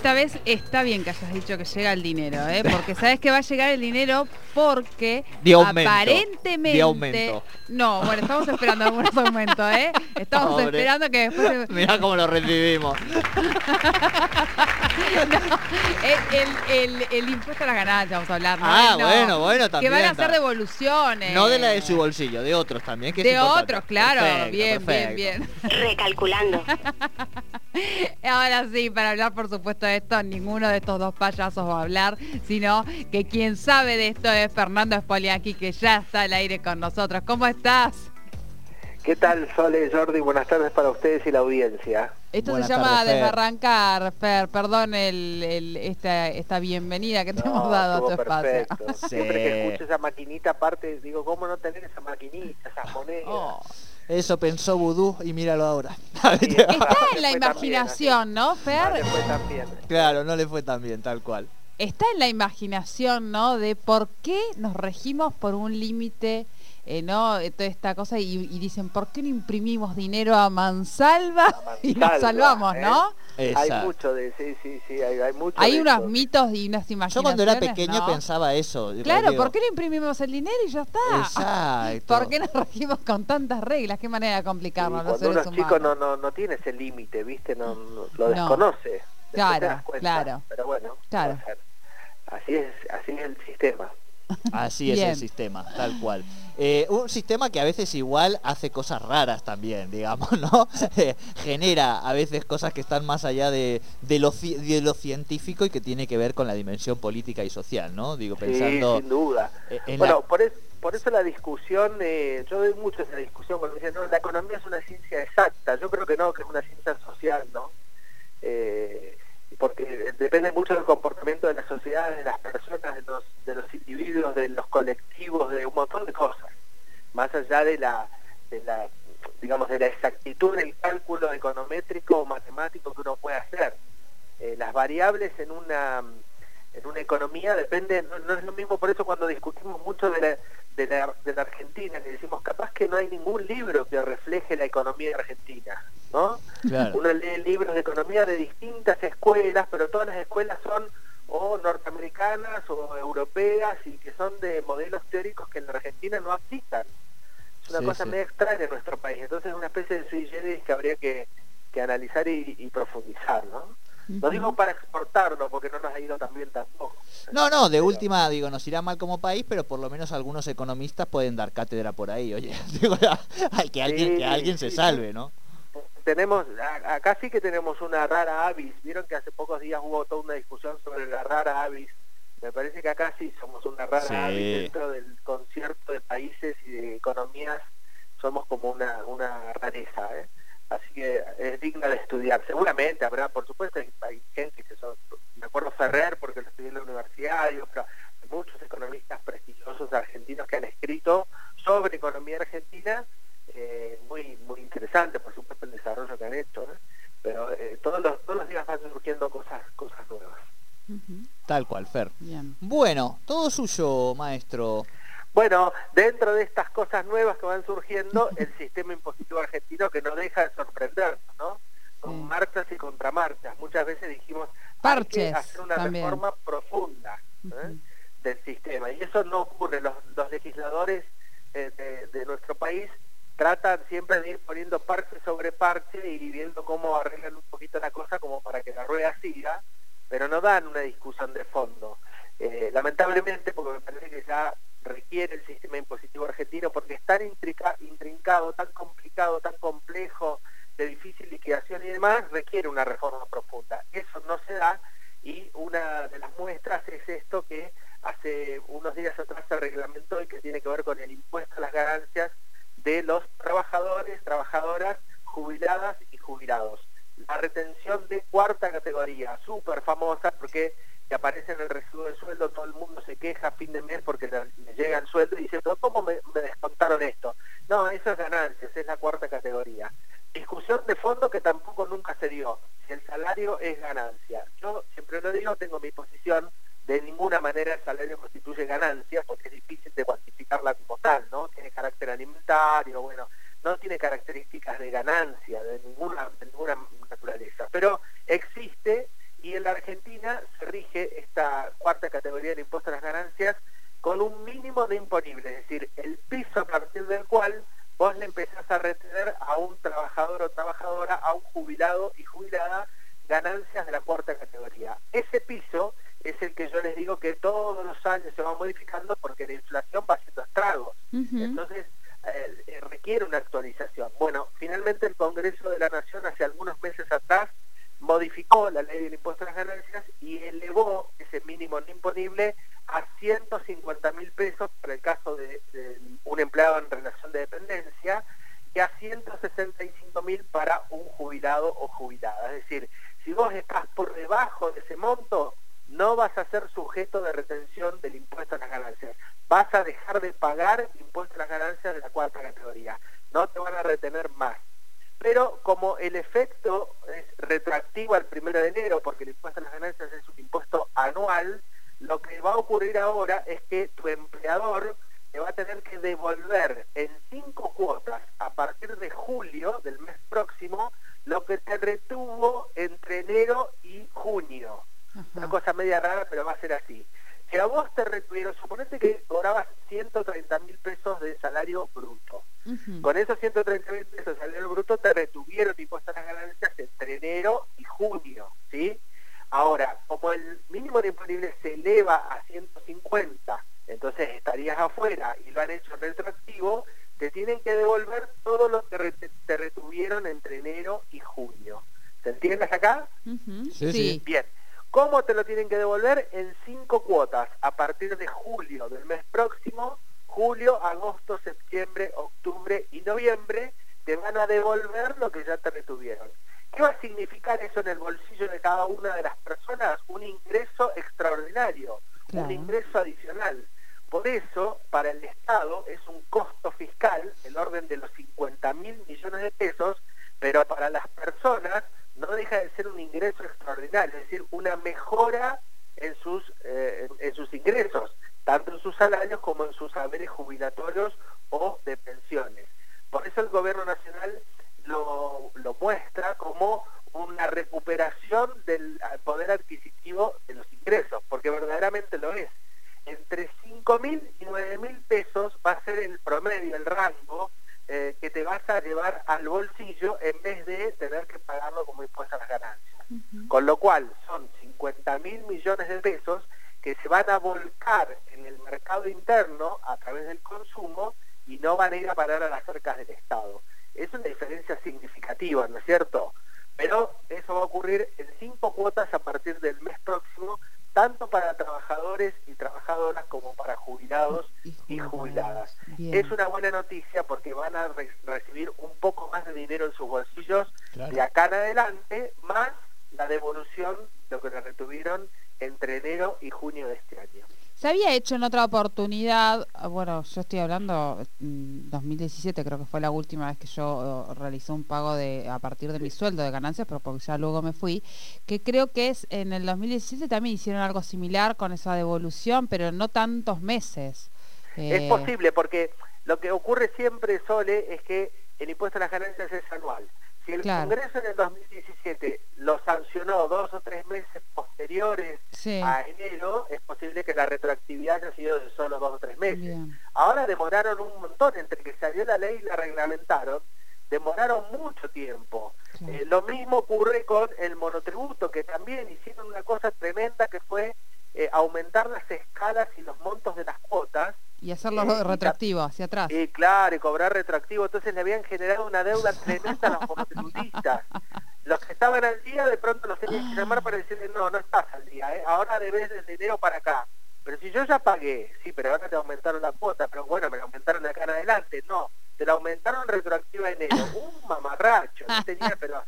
Esta vez está bien que hayas dicho que llega el dinero, ¿eh? porque sabes que va a llegar el dinero porque De aumento, aparentemente... de aumento. No, bueno, estamos esperando algunos aumentos, ¿eh? Estamos Pobre. esperando que después... Mirá cómo lo recibimos. el, el- el- el impuesto a las ganancias, vamos a hablar, ¿no? Ah, No. bueno, bueno, Que también. van a hacer devoluciones. No de la de su bolsillo, de otros también. Que De otros, claro. Perfecto, bien, perfecto. bien, bien. Recalculando. Ahora sí, para hablar por supuesto de esto, ninguno de estos dos payasos va a hablar, sino que quien sabe de esto es Fernando Spoliaki, que ya está al aire con nosotros. ¿Cómo estás? ¿Qué tal, Sole, Jordi? Buenas tardes para ustedes y la audiencia. Esto Buenas se llama tardes, Fer. desarrancar, Fer, perdón el, el- esta, esta bienvenida que te hemos dado a tu espacio. Sí. Siempre que escucho esa maquinita, aparte, digo, ¿cómo no tener esa maquinita, esas monedas? Oh. Eso pensó Vudú y míralo ahora. Sí, Está en la imaginación, ¿no, así. No Fer? le fue tan bien. claro, no le fue tan bien, tal cual. está en la imaginación, ¿no? De por qué nos regimos por un límite, eh, ¿no? Eh, Toda esta cosa y, y dicen, ¿por qué no imprimimos dinero a mansalva A y nos salvamos, ¿eh? no? Hay Exacto. mucho de, sí, sí, sí, hay, hay mucho Hay de unos eso. mitos y unas imaginaciones. Yo cuando era pequeño ¿no? pensaba eso. Claro, digo, ¿por qué no imprimimos el dinero y ya está? Exacto. ¿Por qué nos regimos con tantas reglas? Qué manera de Sí, complicarnos los cuando uno seres es chico humanos. no, no, no tiene ese límite, ¿viste? No, no- lo No. desconoce. Claro, cuenta. claro. Pero bueno, Claro. así es, así es el sistema. Así es Bien. el sistema, tal cual. Eh, un sistema que a veces igual hace cosas raras también, digamos, ¿no? Eh, Genera a veces cosas que están más allá de, de, lo, ci- de lo científico y que tiene que ver con la dimensión política y social, ¿no? Digo, pensando... Sí, sin duda. eh, en Bueno, la- por, es- por eso la discusión, eh, yo doy mucho esa discusión cuando dicen, no, la economía es una ciencia exacta. Yo creo que no, que es una ciencia social, ¿no? Porque depende mucho del comportamiento de la sociedad, de las personas, de los, de los individuos, de los colectivos, de un montón de cosas. Más allá de la, digamos, de la exactitud del cálculo econométrico o matemático que uno puede hacer. Eh, las variables en una en una economía depende, no, es lo mismo por eso cuando discutimos mucho de la, de la, de la Argentina, que decimos capaz que no hay ningún libro que refleje la economía argentina. Claro. Uno lee libros de economía de distintas escuelas, pero todas las escuelas son o norteamericanas o europeas y que son de modelos teóricos que en la Argentina no aplican. Es una Sí, cosa sí. medio extraña en nuestro país. Entonces es una especie de sui generis que habría que, que analizar y, y profundizar, ¿no? No digo para exportarlo, porque no nos ha ido tan bien tampoco. No, no, de Pero- última, digo, nos irá mal como país, pero por lo menos algunos economistas pueden dar cátedra por ahí, oye. Digo, hay que alguien, que alguien se salve, ¿no? Tenemos acá sí que tenemos una rara avis vieron que hace pocos días hubo toda una discusión sobre la rara avis me parece que acá sí somos una rara Sí. avis dentro del concierto de países y de economías somos como una una rareza ¿eh? así que es digna de estudiar seguramente habrá por supuesto hay, hay gente que son me acuerdo Ferrer porque lo estudié en la universidad pero hay muchos economistas prestigiosos argentinos que han escrito sobre economía argentina eh, muy muy interesante por supuesto el desarrollo que han hecho ¿eh? pero eh, todos los todos los días van surgiendo cosas cosas nuevas Tal cual, Fer. Bien. Bueno, todo suyo, maestro. bueno dentro de estas cosas nuevas que van surgiendo el sistema impositivo argentino que no deja de sorprendernos no con marchas y contramarchas muchas veces dijimos Parches hay que hacer una también. reforma profunda ¿eh? Del sistema y eso no ocurre los, los legisladores eh, de, de nuestro país tratan siempre de ir poniendo parche sobre parche y viendo cómo arreglan un poquito la cosa como para que la rueda siga pero no dan una discusión de fondo. Eh, lamentablemente porque me parece que ya requiere el sistema impositivo argentino porque es tan intrica- intrincado tan complicado tan complejo de difícil liquidación y demás requiere una reforma profunda. Eso no se da y una de las muestras es esto que hace unos días atrás se reglamentó y que tiene que ver con el impuesto a las ganancias de los trabajadores, trabajadoras, jubiladas y jubilados. La retención de cuarta categoría, súper famosa porque que aparece en el recibo de sueldo, todo el mundo se queja a fin de mes porque le, le llega el sueldo y dice, "¿Pero ¿cómo me, me descontaron esto? No, eso es ganancias, es la cuarta categoría. Discusión de fondo que tampoco nunca se dio, si el salario es ganancia. Yo siempre lo digo, tengo mi posición, de ninguna manera el salario constituye ganancia porque es difícil de cuantificarla como tal, ¿no? Tiene carácter alimentario, bueno, no tiene características de ganancia de ninguna, ninguna naturaleza, pero existe y en la Argentina se rige esta cuarta categoría del impuesto a las ganancias con un mínimo de imponible, es decir, el piso a partir del cual vos le empezás a retener a un trabajador o trabajadora, a un jubilado y jubilada, ganancias de la cuarta categoría. Ese piso es el que yo les digo que todos los años se va modificando porque la inflación va haciendo estragos. Entonces, eh, eh, requiere una actualización. Bueno, finalmente el Congreso de la Nación hace algunos meses atrás modificó la ley del impuesto a las ganancias y elevó ese mínimo no imponible a 150 mil pesos para el caso de, un empleado en relación de dependencia y a 165 mil para un jubilado o jubilada. Es decir, si vos estás por debajo de ese monto, no vas a ser sujeto de retención del impuesto a las ganancias. Vas a dejar de pagar impuesto a las ganancias de la cuarta categoría. No te van a retener más. Pero como el efecto es retroactivo al primero de enero, porque el impuesto a las ganancias es un impuesto anual, lo que va a ocurrir ahora es que tu empleador te va a tener que devolver en cinco cuotas a partir de julio del mes próximo lo que te retuvo entre enero y junio. Una cosa media rara, pero va a ser así. Si a vos te retuvieron, suponete que cobrabas 130 mil pesos de salario bruto. Con esos 130 mil pesos de salario bruto te retuvieron impuestos a las ganancias entre enero y junio, ¿sí? Ahora, como el mínimo de imponible se eleva a 150, entonces estarías afuera y lo han hecho retroactivo, te tienen que devolver todo lo que te retuvieron entre enero y junio. ¿Se entiendes acá? sí, sí. Bien. ¿Cómo te lo tienen que devolver? En cinco cuotas, a partir de julio del mes próximo, julio, agosto, septiembre, octubre y noviembre, te van a devolver lo que ya te retuvieron. ¿Qué va a significar eso en el bolsillo de cada una de las personas? Un ingreso extraordinario, un ingreso adicional. Por eso, para el Estado es un costo fiscal, el orden de los 50 mil millones de pesos, pero para las personas no deja de ser un ingreso extraordinario, es decir, una mejora en sus, eh, en sus ingresos, tanto en sus salarios como en sus saberes jubilatorios o de pensiones. Por eso el gobierno nacional lo, lo muestra como una recuperación del poder adquisitivo de los ingresos, porque verdaderamente lo es. Entre 5.000 y 9.000 pesos va a ser el promedio, el rango eh, que te vas a llevar al bolsillo en vez de tener que pagarlo como impuesto a las ganancias. Con lo cual son 50 mil millones de pesos que se van a volcar en el mercado interno a través del consumo y no van a ir a parar a las cercas del Estado. Es una diferencia significativa, ¿no es cierto? Pero eso va a ocurrir en cinco cuotas a partir del mes próximo, tanto para trabajadores y trabajadoras como para jubilados y jubiladas. Es una buena noticia porque van a recibir un poco más de dinero en sus bolsillos de acá en adelante, más la devolución de lo que le retuvieron entre enero y junio de este año. Se había hecho en otra oportunidad, ah, bueno, yo estoy hablando, 2017 mm, creo que fue la última vez que yo uh, realicé un pago de a partir de mi sueldo de ganancias, pero porque ya luego me fui, que creo que es en el 2017 también hicieron algo similar con esa devolución, pero no tantos meses. Es eh, posible, porque lo que ocurre siempre, Sole, es que el impuesto a las ganancias es anual. Si el Congreso en el 2017 lo sancionó dos o tres meses posteriores a enero, es posible que la retroactividad haya sido de solo dos o tres meses. Ahora demoraron un montón, entre que salió la ley y la reglamentaron, demoraron mucho tiempo. Eh, lo mismo ocurre con el monotributo, que también hicieron una cosa tremenda que fue eh, aumentar las escalas y los montos de las cuotas, y hacerlo eh, retroactivo, hacia atrás. Y claro, y cobrar retroactivo. Entonces le habían generado una deuda tremenda a los monotributistas. Los que estaban al día de pronto los tenían que llamar para decirle, no, no estás al día, ¿eh? ahora debes desde enero para acá. Pero si yo ya pagué, sí, pero ahora te aumentaron la cuota, pero bueno, me la aumentaron de acá en adelante. No, te la aumentaron retroactiva en enero. Un mamarracho, no tenía, pero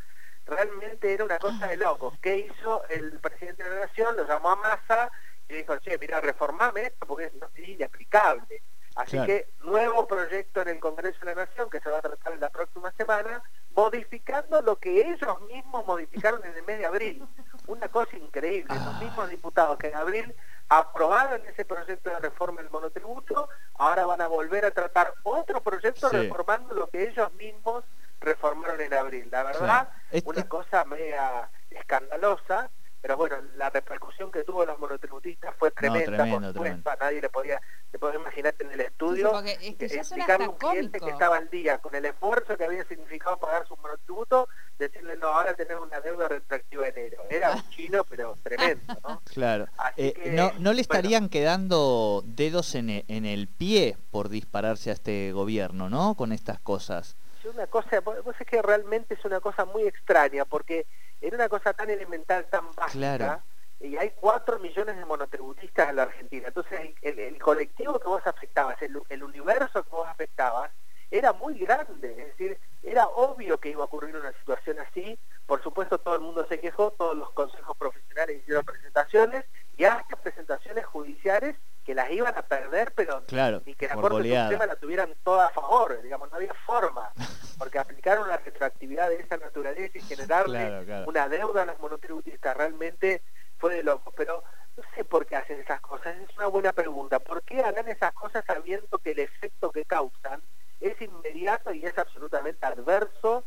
realmente era una cosa de locos. ¿Qué hizo el presidente de la Nación? Lo llamó a Massa y dijo, che, mira, reformame esto porque es, inexplicable. Así que nuevo proyecto en el Congreso de la Nación que se va a tratar en la próxima semana, modificando lo que ellos mismos modificaron en el mes de abril. Una cosa increíble, los mismos diputados que en abril aprobaron ese proyecto de reforma del monotributo, ahora van a volver a tratar otro proyecto reformando lo que ellos mismos reformaron en abril. La verdad, una cosa media escandalosa, pero bueno, la repercusión que tuvo los monotributistas fue tremenda, por supuesto, a nadie le podía, se puede imaginar en el estudio, es que explicarle a un cliente que estaba al día con el esfuerzo que había significado pagar su monotributo, decirle, no, ahora tenemos una deuda retroactiva en enero. Era un chino, pero tremendo, ¿no? Claro. Eh, no, ¿No le estarían quedando dedos en el, en el pie por dispararse a este gobierno, ¿no? Con estas cosas. Es una cosa, vos es que realmente es una cosa muy extraña, porque era una cosa tan elemental, tan básica, y hay cuatro millones de monotributistas en la Argentina. Entonces, el, colectivo que vos afectabas, el, universo que vos afectabas, era muy grande. Es decir, era obvio que iba a ocurrir una situación así. Por supuesto, todo el mundo se quejó, todos los consejos profesionales hicieron presentaciones, y hasta presentaciones judiciales que las iban a perder, pero ni que la Corte Suprema la tuvieran toda a favor, digamos, no había forma, porque aplicaron la retroactividad de esa naturaleza y generarle una deuda a los monotributistas realmente fue de locos, pero no sé por qué hacen esas cosas, es una buena pregunta, ¿por qué harán esas cosas sabiendo que el efecto que causan es inmediato y es absolutamente adverso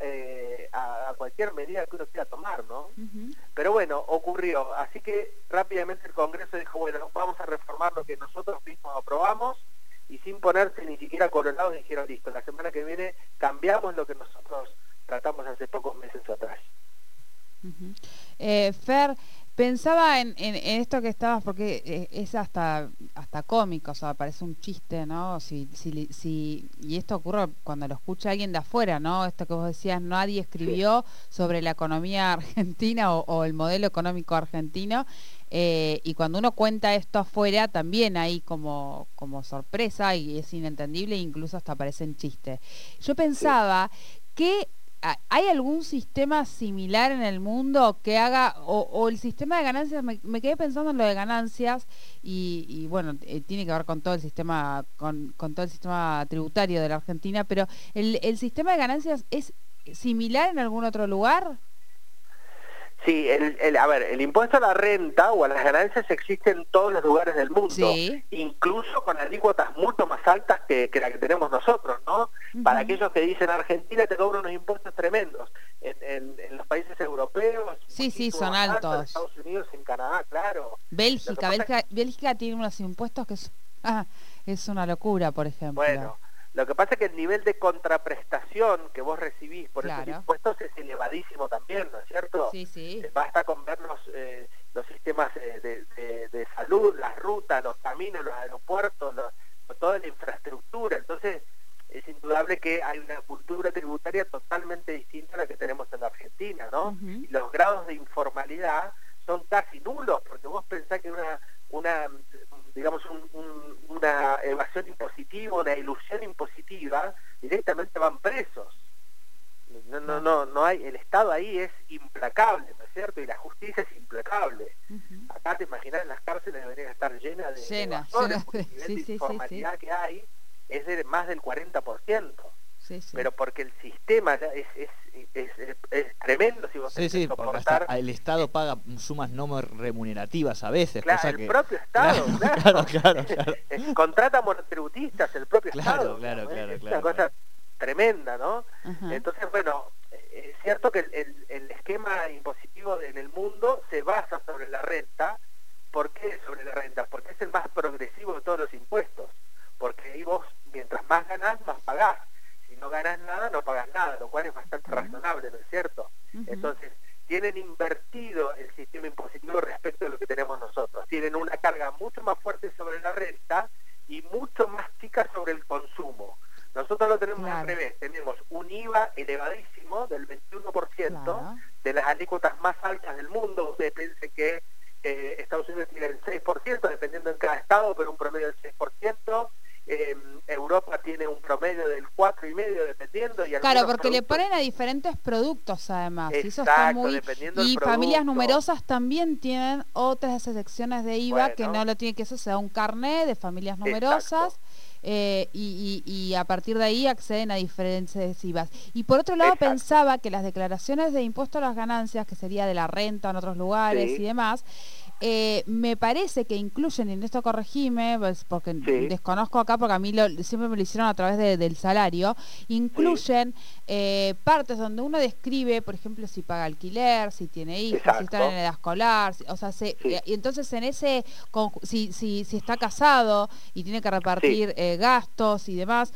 eh, a, cualquier medida que uno quiera tomar, ¿no? Pero bueno, ocurrió. Así que rápidamente el Congreso dijo, bueno, vamos a reformar lo que nosotros mismos aprobamos y sin ponerse ni siquiera colorados dijeron, listo, la semana que viene cambiamos lo que nosotros tratamos hace pocos meses atrás. eh, Fer, Pensaba en, esto que estabas, porque eh, es hasta hasta cómico, o sea, parece un chiste, ¿no? Si, si, y esto ocurre cuando lo escucha alguien de afuera, ¿no? Esto que vos decías, nadie escribió sobre la economía argentina o, el modelo económico argentino, eh, y cuando uno cuenta esto afuera, también hay como, como sorpresa y es inentendible, incluso hasta parece un chiste. Yo pensaba que ¿Hay algún sistema similar en el mundo que haga, o, el sistema de ganancias, me, quedé pensando en lo de ganancias y, bueno, eh, tiene que ver con todo el sistema, con, todo el sistema tributario de la Argentina, pero ¿el, ¿el sistema de ganancias es similar en algún otro lugar? Sí, el, a ver, el impuesto a la renta o a las ganancias existe en todos los lugares del mundo, incluso con alícuotas mucho más altas que, que la que tenemos nosotros, ¿no? Para aquellos que dicen Argentina te cobra unos impuestos tremendos, en, los países europeos, sí, sí, son altos. En Estados Unidos, en Canadá, claro. Bélgica, Bélgica, Bélgica, tiene unos impuestos que es, ah, es una locura, por ejemplo. Bueno. Lo que pasa es que el nivel de contraprestación que vos recibís por esos impuestos es elevadísimo también, ¿no es cierto? Sí, sí. Eh, basta con ver los, eh, los sistemas eh, de, salud, las rutas, los caminos, los aeropuertos, toda la infraestructura. Entonces, es indudable que hay una cultura tributaria totalmente distinta a la que tenemos en la Argentina, ¿no? Y los grados de informalidad son casi nulos, porque vos pensás que una, una digamos, una evasión impositiva, una ilusión impositiva, directamente van presos. No, no, no, no hay, el Estado ahí es implacable, ¿no es cierto? Y la justicia es implacable. Acá te imaginas las cárceles deberían estar llenas de, llena, el nivel de informalidad que hay es de más del 40%. Pero porque el sistema es, es, es, es tremendo si vos sí, sí, el Estado paga sumas no remunerativas a veces. Claro, el propio Estado, claro. claro, claro, Contrata monotributistas el propio Estado. Claro, claro, Es una cosa tremenda, ¿no? Entonces, bueno, es cierto que el, el, esquema impositivo en el mundo se basa sobre la renta. ¿Por qué sobre la renta? Porque es el más progresivo de todos los impuestos. Porque ahí vos, mientras más ganás, más pagás no ganas nada, no pagas nada, lo cual es bastante razonable, ¿no es cierto? Entonces, tienen invertido el sistema impositivo respecto a lo que tenemos nosotros. Tienen una carga mucho más fuerte sobre la renta y mucho más chica sobre el consumo. Nosotros lo tenemos al revés, tenemos un IVA elevadísimo del 21% de las alícuotas más altas del mundo. Ustedes piensen que eh, Estados Unidos tiene el 6%, dependiendo en cada estado, pero un promedio del 6%. Eh, Europa tiene un promedio del 4,5 dependiendo. Y claro, porque le ponen a diferentes productos además. y eso está muy... Y familias numerosas también tienen otras secciones de IVA que no lo tienen que eso, sea un carnet de familias numerosas. Eh, y, a partir de ahí acceden a diferentes IVAs. Y por otro lado pensaba que las declaraciones de impuesto a las ganancias, que sería de la renta en otros lugares y demás, eh, me parece que incluyen, en esto corregime, pues, porque desconozco acá, porque a mí siempre me lo hicieron a través del salario, incluyen eh, partes donde uno describe, por ejemplo, si paga alquiler, si tiene hijos, si está en edad escolar, o sea, eh, y entonces en ese, si, si, si está casado y tiene que repartir gastos y demás,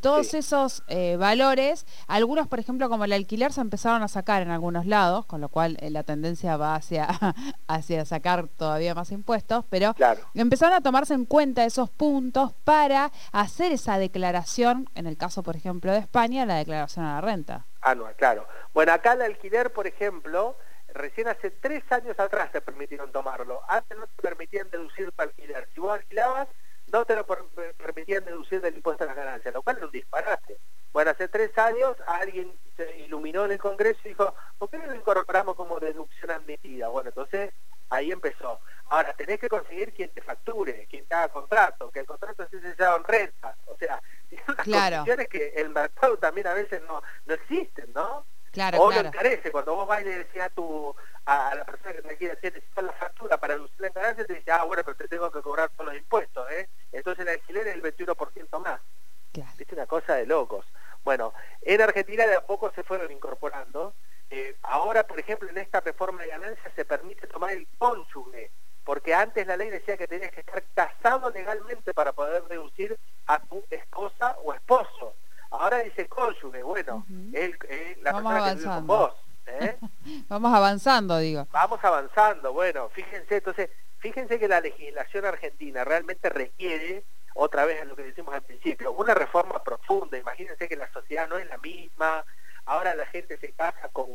todos esos valores, algunos, por ejemplo, como el alquiler, se empezaron a sacar en algunos lados, con lo cual la tendencia va hacia, hacia sacar todavía más impuestos, pero empezaron a tomarse en cuenta esos puntos para hacer esa declaración, en el caso, por ejemplo, de España, la declaración a la renta. Anual, claro. Bueno, acá el alquiler, por ejemplo, recién hace tres años atrás te permitieron tomarlo. Antes no te permitían deducir tu alquiler. Si vos alquilabas, no te lo permitían deducir del impuesto a las ganancias, lo cual es un disparate. Bueno, hace tres años alguien se iluminó en el Congreso y dijo, ¿por qué no lo incorporamos como deducción admitida? Bueno, entonces ahí empezó. Ahora, tenés que conseguir quien te facture, quien te haga contrato, que el contrato se sea en renta. O sea, tiene unas claro. condiciones que el mercado también a veces no, no existen, ¿no? Claro, o lo encarece. Cuando vos vas y le decís a, tu, a, la persona que te quiere decir, necesitas la factura para reducir la ganancia, te dice, ah, bueno, pero te tengo que cobrar todos los impuestos, ¿eh? Entonces el alquiler es el 21% más. Claro. Es una cosa de locos. Bueno, en Argentina de a poco se fueron incorporando ahora, por ejemplo, en esta reforma de ganancias se permite tomar el cónyuge, porque antes la ley decía que tenías que estar casado legalmente para poder reducir a tu esposa o esposo. Ahora dice cónyuge, bueno, él, la Vamos persona avanzando. que vive con vos. ¿eh? Vamos avanzando, digo. Vamos avanzando, bueno, fíjense, entonces, fíjense que la legislación argentina realmente requiere otra vez lo que decimos al principio, una reforma profunda. Imagínense que la sociedad no es la misma, ahora la gente se casa con,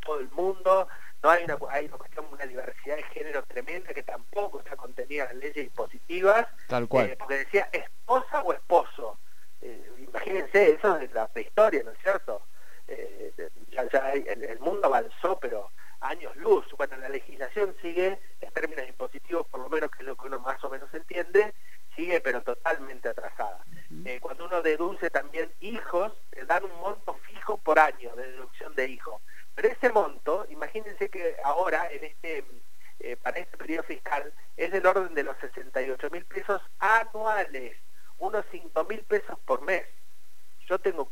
todo el mundo, no hay una, hay una cuestión, una diversidad de género tremenda que tampoco está contenida en las leyes dispositivas. Tal cual. Eh, porque decía esposa o esposo. Eh, imagínense, eso es la prehistoria, ¿no es cierto? Eh, ya, el, mundo avanzó, pero años luz. Bueno, la legislación sigue, en términos impositivos, por lo menos que es lo que uno más o menos entiende, sigue pero totalmente atrasada. cuando uno deduce también hijos, te dan un monto por año de deducción de hijos. Pero ese monto, imagínense que ahora, en este eh, para este periodo fiscal, es del orden de los 68 mil pesos anuales, unos 5 mil pesos por mes. Yo tengo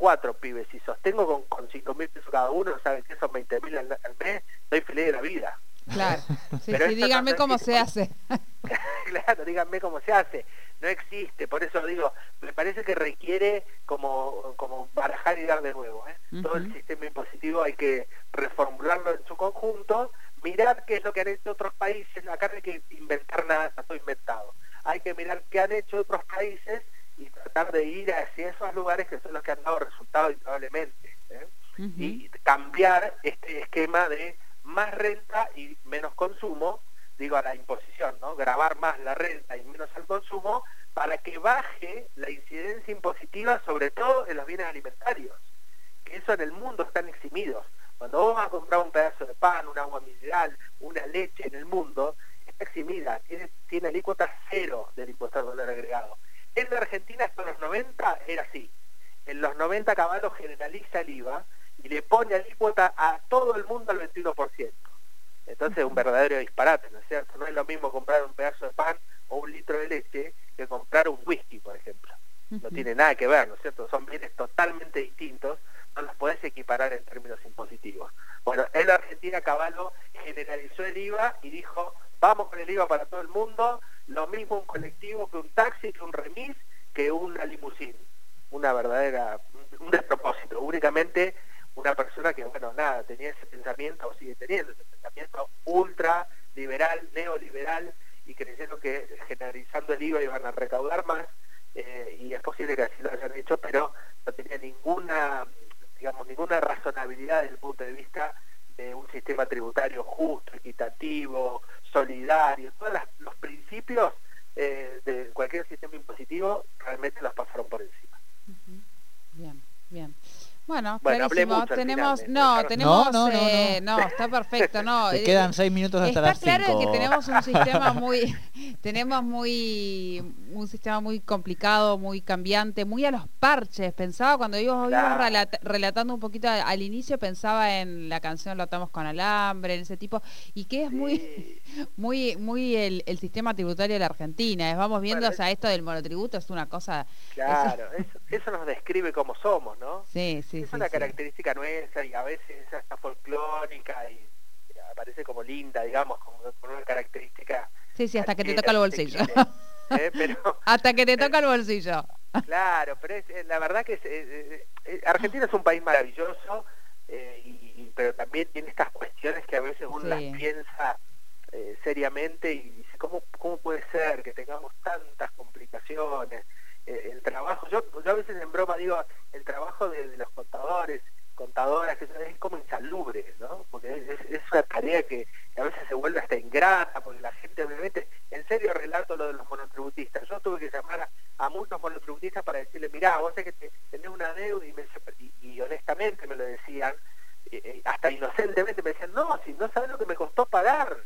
y sostengo con, con 5 mil pesos cada uno, saben que son 20 mil al, mes, estoy feliz de la vida. Claro, sí, díganme cómo se hace. claro, díganme cómo se hace no existe, por eso digo, me parece que requiere como, como barajar y dar de nuevo. ¿eh? Todo el sistema impositivo hay que reformularlo en su conjunto, mirar qué es lo que han hecho otros países, acá no hay que inventar nada, está todo inventado. Hay que mirar qué han hecho otros países y tratar de ir hacia esos lugares que son los que han dado resultados indudablemente. ¿eh? Y cambiar este esquema de más renta y menos consumo digo, a la imposición, ¿no? Grabar más la renta y menos al consumo para que baje la incidencia impositiva, sobre todo en los bienes alimentarios, que eso en el mundo están eximidos. Cuando vos vas a comprar un pedazo de pan, un agua mineral, una leche en el mundo, está eximida, tiene, tiene alícuota cero del impuesto al valor agregado. En la Argentina hasta los 90 era así. En los 90 Caballo generaliza el IVA y le pone alícuota a todo el mundo al 21%. Entonces es un verdadero disparate, ¿no es cierto? No es lo mismo comprar un pedazo de pan o un litro de leche que comprar un whisky, por ejemplo. No tiene nada que ver, ¿no es cierto? Son bienes totalmente distintos, no los podés equiparar en términos impositivos. Bueno, en la Argentina Caballo generalizó el IVA y dijo, vamos con el IVA para todo el mundo, lo mismo un colectivo que un taxi, que un remis, que una limusina. Una verdadera, un despropósito. Únicamente una persona que, bueno, nada, tenía ese pensamiento, o sigue teniendo ese pensamiento ultra liberal, neoliberal, y creyendo que generalizando el IVA iban a recaudar más, eh, y es posible que así lo hayan hecho, pero no tenía ninguna, digamos, ninguna razonabilidad desde el punto de vista de un sistema tributario justo, equitativo, solidario, todos los principios eh, de cualquier sistema impositivo realmente los pasaron por encima. Bien, bien. Bueno, clarísimo. Tenemos, no, tenemos, no, no, no, está perfecto, no. Te quedan seis minutos hasta está las claro que tenemos un sistema muy, tenemos muy un sistema muy complicado, muy cambiante, muy a los parches. Pensaba cuando ibas, relatando un poquito al, inicio, pensaba en la canción Lo atamos con alambre, en ese tipo, y que es muy, muy, muy el, sistema tributario de la Argentina. Vamos viendo, o sea, esto del monotributo es una cosa. Claro, eso, nos describe cómo somos, ¿no? Sí, sí. Es una característica nuestra y a veces es hasta folclórica y parece como linda, digamos, como con una característica. Sí, sí, hasta que te toca el bolsillo. ¿eh? hasta que te toca el bolsillo. Claro, pero es, eh, la verdad que eh, Argentina es un país maravilloso, y, pero también tiene estas cuestiones que a veces uno las piensa seriamente y dice, ¿cómo, ¿cómo puede ser que tengamos tantas complicaciones? el trabajo, yo, yo a veces en broma digo, el trabajo de los contadores, contadoras, que es como insalubre, ¿no? Porque es, una tarea que a veces se vuelve hasta ingrata, porque la gente obviamente, en serio relato lo de los monotributistas. Yo tuve que llamar a, muchos monotributistas para decirle, mirá, vos sé que tenés una deuda y, honestamente me lo decían, hasta inocentemente me decían, no, si no sabes lo que me costó pagar.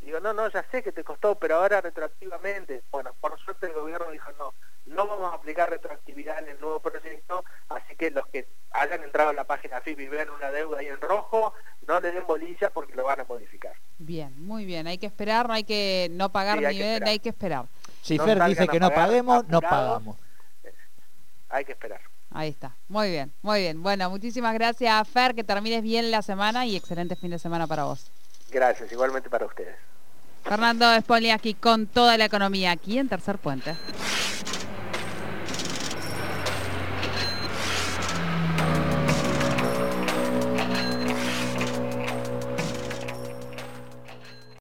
digo, no, no, ya sé que te costó, pero ahora retroactivamente. Bueno, por suerte el gobierno dijo, no, no vamos a aplicar retroactividad en el nuevo proyecto, así que los que hayan entrado a la página FIP y vean una deuda ahí en rojo, no le den bolilla porque lo van a modificar. Bien, muy bien, hay que esperar, no hay que no pagar ni ver, hay que esperar. Si Fer dice que no paguemos, no pagamos. Hay que esperar. Ahí está, muy bien, muy bien. Bueno, muchísimas gracias Fer, que termines bien la semana y excelente fin de semana para vos. Gracias, igualmente para ustedes. Fernando aquí con toda la economía aquí en Tercer Puente.